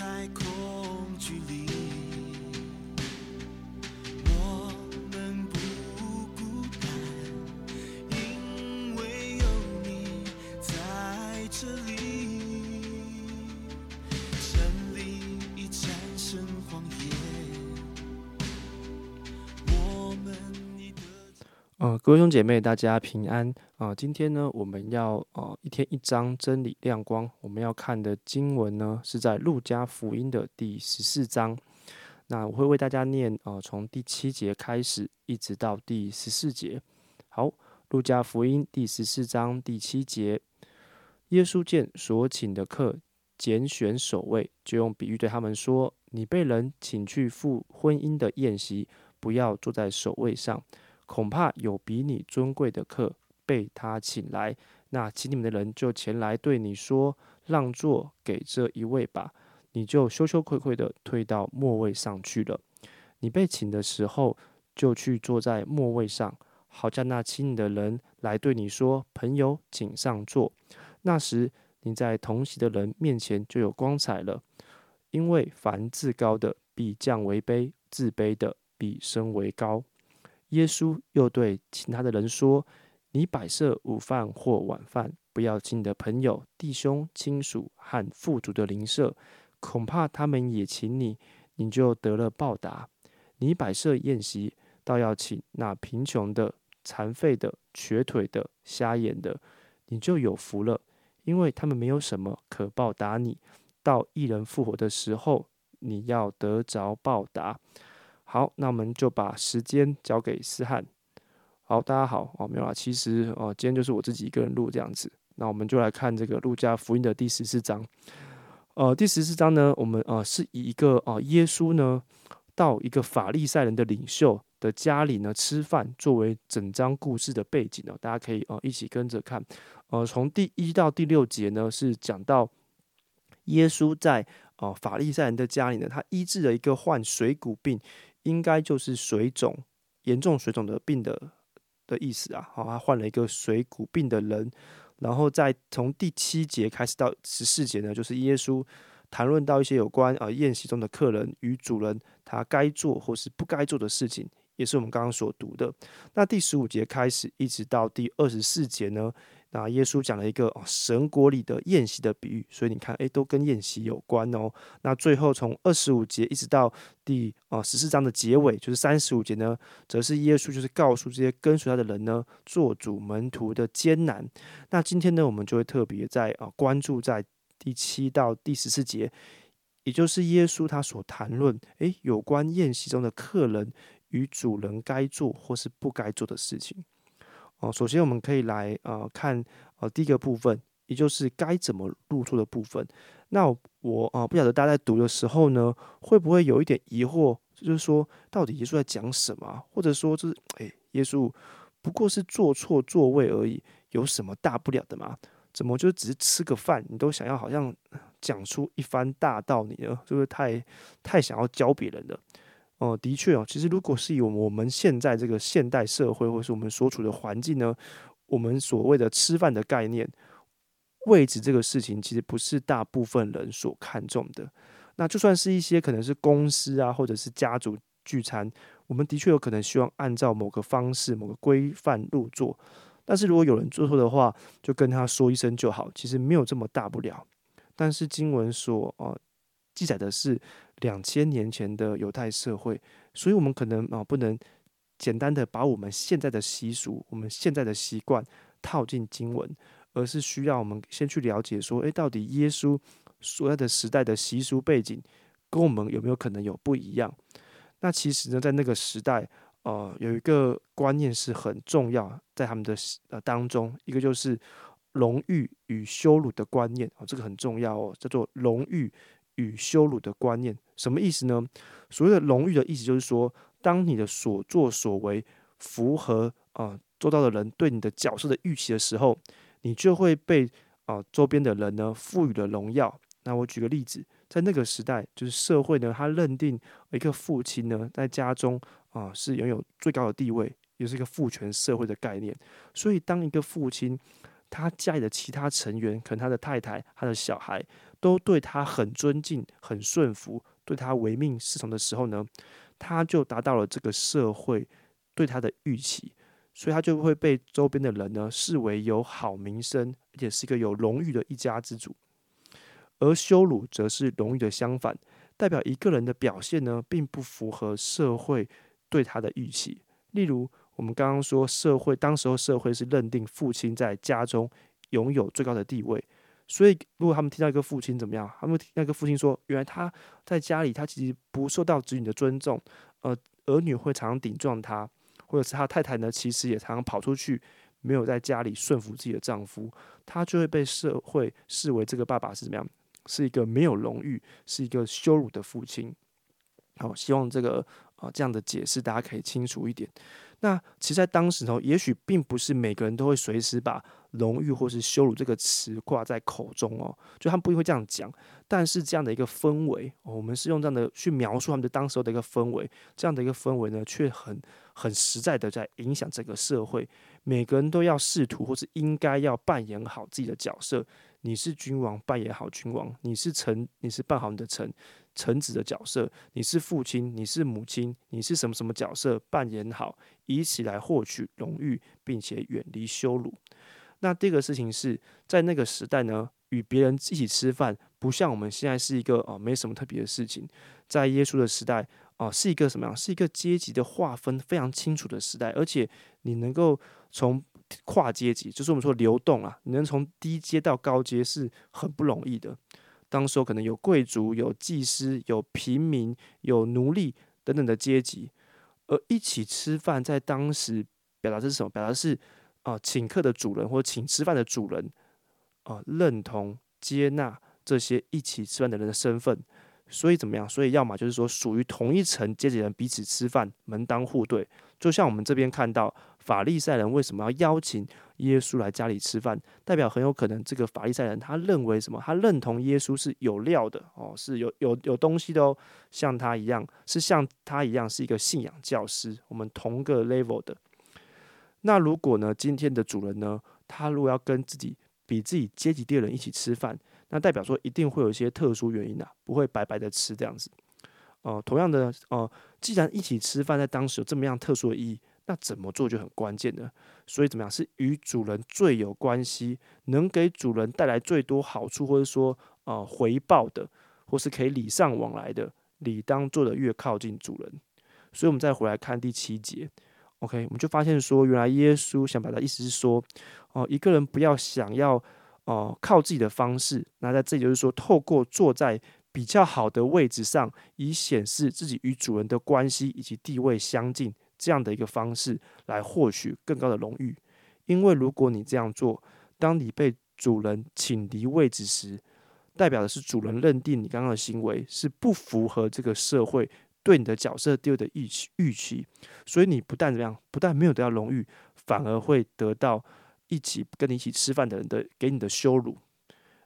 在恐呃，各位兄姐妹，大家平安啊、今天呢，我们要呃一天一章真理亮光，我们要看的经文呢是在路加福音的第十四章。那我会为大家念呃从第七节开始，一直到第十四节。好，路加福音第十四章第七节，耶稣见所请的客拣选首位，就用比喻对他们说：“你被人请去赴婚姻的宴席，不要坐在首位上。”恐怕有比你尊贵的客被他请来，那请你们的人就前来对你说：“让座给这一位吧。”你就羞羞愧愧的退到末位上去了。你被请的时候，就去坐在末位上，好叫那请你的人来对你说：“朋友，请上座。”那时你在同席的人面前就有光彩了，因为凡自高的必降为卑，自卑的必升为高。耶稣又对请他的人说：“你摆设午饭或晚饭，不要请你的朋友、弟兄、亲属和富足的邻舍，恐怕他们也请你，你就得了报答。你摆设宴席，倒要请那贫穷的、残废的、瘸腿的、瞎眼的，你就有福了，因为他们没有什么可报答你。到一人复活的时候，你要得着报答。”好，那我们就把时间交给思翰。好，大家好哦，没有啦，其实哦，今天就是我自己一个人录这样子。那我们就来看这个路加福音的第十四章。呃，第十四章呢，我们呃是以一个呃耶稣呢到一个法利赛人的领袖的家里呢吃饭作为整章故事的背景哦，大家可以呃一起跟着看。呃，从第一到第六节呢是讲到耶稣在呃法利赛人的家里呢，他医治了一个患水谷病。应该就是水肿，严重水肿的病的的意思啊。好，他患了一个水谷病的人，然后在从第七节开始到十四节呢，就是耶稣谈论到一些有关呃宴席中的客人与主人他该做或是不该做的事情，也是我们刚刚所读的。那第十五节开始一直到第二十四节呢。那耶稣讲了一个哦神国里的宴席的比喻，所以你看，诶，都跟宴席有关哦。那最后从二十五节一直到第哦十四章的结尾，就是三十五节呢，则是耶稣就是告诉这些跟随他的人呢，做主门徒的艰难。那今天呢，我们就会特别在啊关注在第七到第十四节，也就是耶稣他所谈论诶有关宴席中的客人与主人该做或是不该做的事情。哦，首先我们可以来呃看呃第一个部分，也就是该怎么入座的部分。那我啊不晓得大家在读的时候呢，会不会有一点疑惑，就是说到底耶稣在讲什么，或者说就是诶，耶稣不过是坐错座位而已，有什么大不了的吗？怎么就只是吃个饭，你都想要好像讲出一番大道理呢？是不是太太想要教别人了？哦，的确哦，其实如果是以我们现在这个现代社会，或是我们所处的环境呢，我们所谓的吃饭的概念、位置这个事情，其实不是大部分人所看重的。那就算是一些可能是公司啊，或者是家族聚餐，我们的确有可能希望按照某个方式、某个规范入座。但是如果有人做错的话，就跟他说一声就好，其实没有这么大不了。但是经文所呃记载的是两千年前的犹太社会，所以我们可能啊不能简单的把我们现在的习俗、我们现在的习惯套进经文，而是需要我们先去了解说，诶，到底耶稣所在的时代的习俗背景跟我们有没有可能有不一样？那其实呢，在那个时代，呃，有一个观念是很重要，在他们的呃当中，一个就是荣誉与羞辱的观念哦，这个很重要哦，叫做荣誉。与羞辱的观念，什么意思呢？所谓的荣誉的意思，就是说，当你的所作所为符合啊做到的人对你的角色的预期的时候，你就会被啊周边的人呢赋予了荣耀。那我举个例子，在那个时代，就是社会呢，他认定一个父亲呢在家中啊是拥有最高的地位，也是一个父权社会的概念。所以，当一个父亲他家里的其他成员，可能他的太太、他的小孩，都对他很尊敬、很顺服，对他唯命是从的时候呢，他就达到了这个社会对他的预期，所以他就会被周边的人呢视为有好名声，而且是一个有荣誉的一家之主。而羞辱则是荣誉的相反，代表一个人的表现呢，并不符合社会对他的预期。例如，我们刚刚说，社会当时候社会是认定父亲在家中拥有最高的地位，所以如果他们听到一个父亲怎么样，他们听那个父亲说，原来他在家里他其实不受到子女的尊重，呃，儿女会常常顶撞他，或者是他太太呢，其实也常常跑出去，没有在家里顺服自己的丈夫，他就会被社会视为这个爸爸是怎么样？是一个没有荣誉、是一个羞辱的父亲。好，希望这个啊这样的解释大家可以清楚一点。那其实，在当时呢，也许并不是每个人都会随时把荣誉或是羞辱这个词挂在口中哦，就他们不会这样讲。但是这样的一个氛围，我们是用这样的去描述他们的当时候的一个氛围，这样的一个氛围呢，却很很实在的在影响整个社会。每个人都要试图或是应该要扮演好自己的角色。你是君王，扮演好君王；你是臣，你是扮好你的臣臣子的角色；你是父亲，你是母亲，你是什么什么角色，扮演好，以此来获取荣誉，并且远离羞辱。那第二个事情是在那个时代呢，与别人一起吃饭，不像我们现在是一个哦没什么特别的事情。在耶稣的时代啊，是一个什么样？是一个阶级的划分非常清楚的时代，而且你能够从。跨阶级就是我们说流动啊，你能从低阶到高阶是很不容易的。当时候可能有贵族、有祭司、有平民、有奴隶等等的阶级，而一起吃饭在当时表达的是什么？表达是啊，请客的主人或请吃饭的主人啊，认同接纳这些一起吃饭的人的身份。所以怎么样？所以要么就是说属于同一层阶级的人彼此吃饭，门当户对。就像我们这边看到。法利赛人为什么要邀请耶稣来家里吃饭？代表很有可能这个法利赛人他认为什么？他认同耶稣是有料的哦，是有有有东西的哦，像他一样，是像他一样是一个信仰教师，我们同个 level 的。那如果呢，今天的主人呢，他如果要跟自己比自己阶级低的人一起吃饭，那代表说一定会有一些特殊原因啊，不会白白的吃这样子。哦，同样的哦，既然一起吃饭在当时有这么样特殊的意义。那怎么做就很关键的，所以怎么样是与主人最有关系，能给主人带来最多好处，或者说呃回报的，或是可以礼尚往来的，理当做的越靠近主人。所以，我们再回来看第七节，OK，我们就发现说，原来耶稣想表达意思是说，哦，一个人不要想要哦靠自己的方式，那在这里就是说，透过坐在比较好的位置上，以显示自己与主人的关系以及地位相近。这样的一个方式来获取更高的荣誉，因为如果你这样做，当你被主人请离位置时，代表的是主人认定你刚刚的行为是不符合这个社会对你的角色丢的预期预期，所以你不但怎么样，不但没有得到荣誉，反而会得到一起跟你一起吃饭的人的给你的羞辱。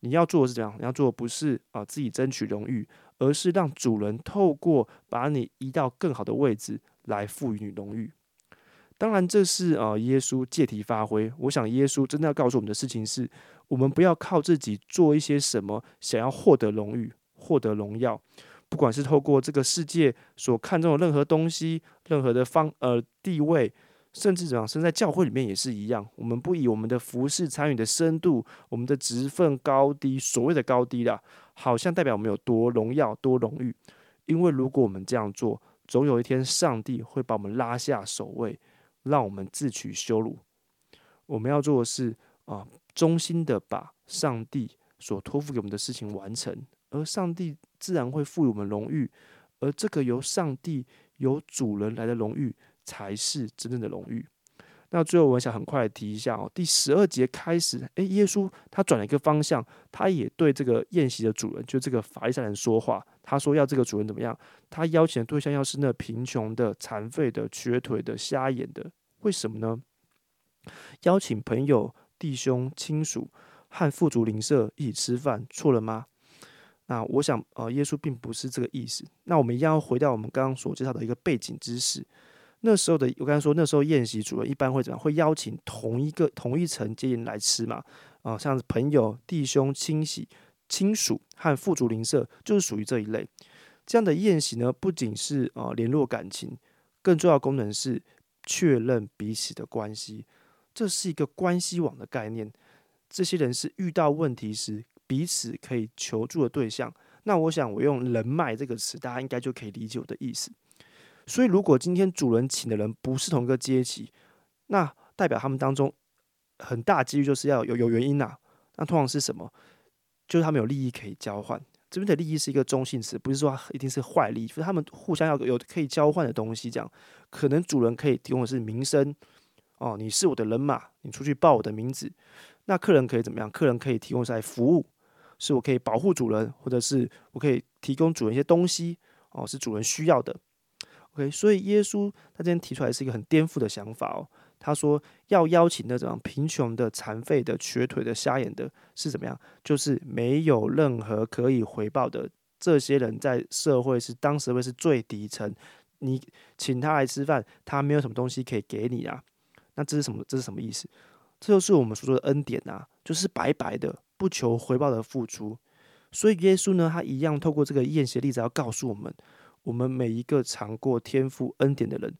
你要做的是怎样？你要做的不是啊自己争取荣誉，而是让主人透过把你移到更好的位置。来赋予你荣誉，当然这是啊耶稣借题发挥。我想耶稣真的要告诉我们的事情是，我们不要靠自己做一些什么，想要获得荣誉、获得荣耀，不管是透过这个世界所看重的任何东西、任何的方呃地位，甚至怎样，身在教会里面也是一样。我们不以我们的服饰参与的深度、我们的职分高低，所谓的高低啦，好像代表我们有多荣耀、多荣誉。因为如果我们这样做，总有一天，上帝会把我们拉下首位，让我们自取羞辱。我们要做的是啊，衷心的把上帝所托付给我们的事情完成，而上帝自然会赋予我们荣誉。而这个由上帝、由主人来的荣誉，才是真正的荣誉。那最后，我想很快提一下哦，第十二节开始，诶，耶稣他转了一个方向，他也对这个宴席的主人，就这个法利赛人说话。他说要这个主人怎么样？他邀请的对象要是那贫穷的、残废的、瘸腿的、瞎眼的，为什么呢？邀请朋友、弟兄、亲属和富足邻舍一起吃饭，错了吗？那我想，呃，耶稣并不是这个意思。那我们一样要回到我们刚刚所介绍的一个背景知识。那时候的我刚才说，那时候宴席主人一般会怎样？会邀请同一个同一层接人来吃嘛？啊，像是朋友、弟兄、亲戚、亲属和富足邻舍，就是属于这一类。这样的宴席呢，不仅是呃联络感情，更重要功能是确认彼此的关系。这是一个关系网的概念。这些人是遇到问题时彼此可以求助的对象。那我想我用人脉这个词，大家应该就可以理解我的意思。所以，如果今天主人请的人不是同一个阶级，那代表他们当中很大几率就是要有有原因呐。那通常是什么？就是他们有利益可以交换。这边的利益是一个中性词，不是说一定是坏利益，就是他们互相要有可以交换的东西。这样，可能主人可以提供的是名声，哦，你是我的人马，你出去报我的名字。那客人可以怎么样？客人可以提供在服务，是我可以保护主人，或者是我可以提供主人一些东西，哦，是主人需要的。OK，所以耶稣他今天提出来是一个很颠覆的想法哦。他说要邀请那种贫穷的、残废的、瘸腿的、瞎眼的，是怎么样？就是没有任何可以回报的这些人，在社会是当时会是最底层。你请他来吃饭，他没有什么东西可以给你啊。那这是什么？这是什么意思？这就是我们所说的恩典啊，就是白白的、不求回报的付出。所以耶稣呢，他一样透过这个宴席例子，要告诉我们：我们每一个尝过天赋恩典的人。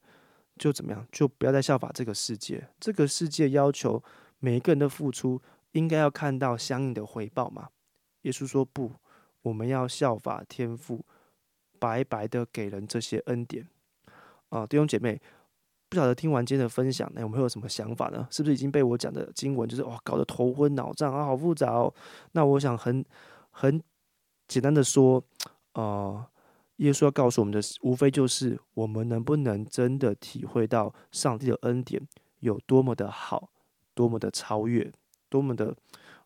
就怎么样？就不要再效法这个世界。这个世界要求每一个人的付出，应该要看到相应的回报嘛？耶稣说不，我们要效法天赋，白白的给人这些恩典。啊，弟兄姐妹，不晓得听完今天的分享，那我们会有什么想法呢？是不是已经被我讲的经文就是哇，搞得头昏脑胀啊，好复杂哦？那我想很很简单的说，啊。耶稣要告诉我们的，无非就是我们能不能真的体会到上帝的恩典有多么的好，多么的超越，多么的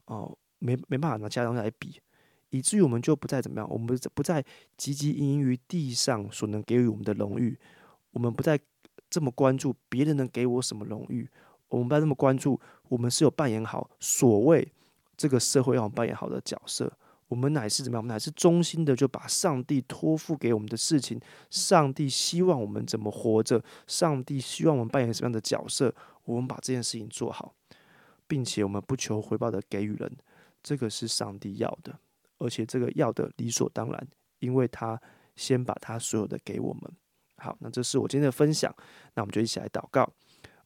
哦，没没办法拿其他东西来比，以至于我们就不再怎么样，我们不再汲汲营营于地上所能给予我们的荣誉，我们不再这么关注别人能给我什么荣誉，我们不要这么关注我们是有扮演好所谓这个社会让我们扮演好的角色。我们乃是怎么样？我们乃是忠心的，就把上帝托付给我们的事情，上帝希望我们怎么活着，上帝希望我们扮演什么样的角色，我们把这件事情做好，并且我们不求回报的给予人，这个是上帝要的，而且这个要的理所当然，因为他先把他所有的给我们。好，那这是我今天的分享，那我们就一起来祷告。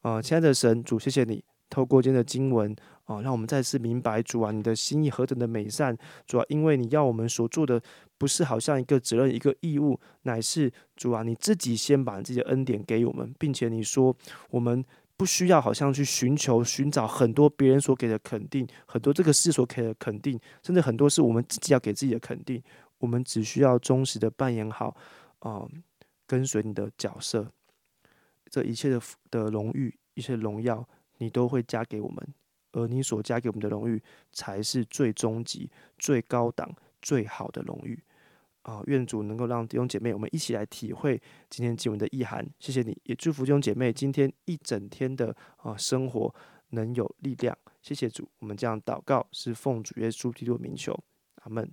呃，亲爱的神主，谢谢你。透过今天的经文啊，让我们再次明白主啊，你的心意何等的美善。主啊，因为你要我们所做的不是好像一个责任、一个义务，乃是主啊，你自己先把自己的恩典给我们，并且你说我们不需要好像去寻求、寻找很多别人所给的肯定，很多这个世所给的肯定，甚至很多是我们自己要给自己的肯定。我们只需要忠实的扮演好啊，跟随你的角色，这一切的的荣誉、一切荣耀。你都会加给我们，而你所加给我们的荣誉，才是最终极、最高档、最好的荣誉啊！愿主能够让弟兄姐妹，我们一起来体会今天经文的意涵。谢谢你，也祝福弟兄姐妹今天一整天的啊生活能有力量。谢谢主，我们这样祷告是奉主耶稣基督的名求，阿门。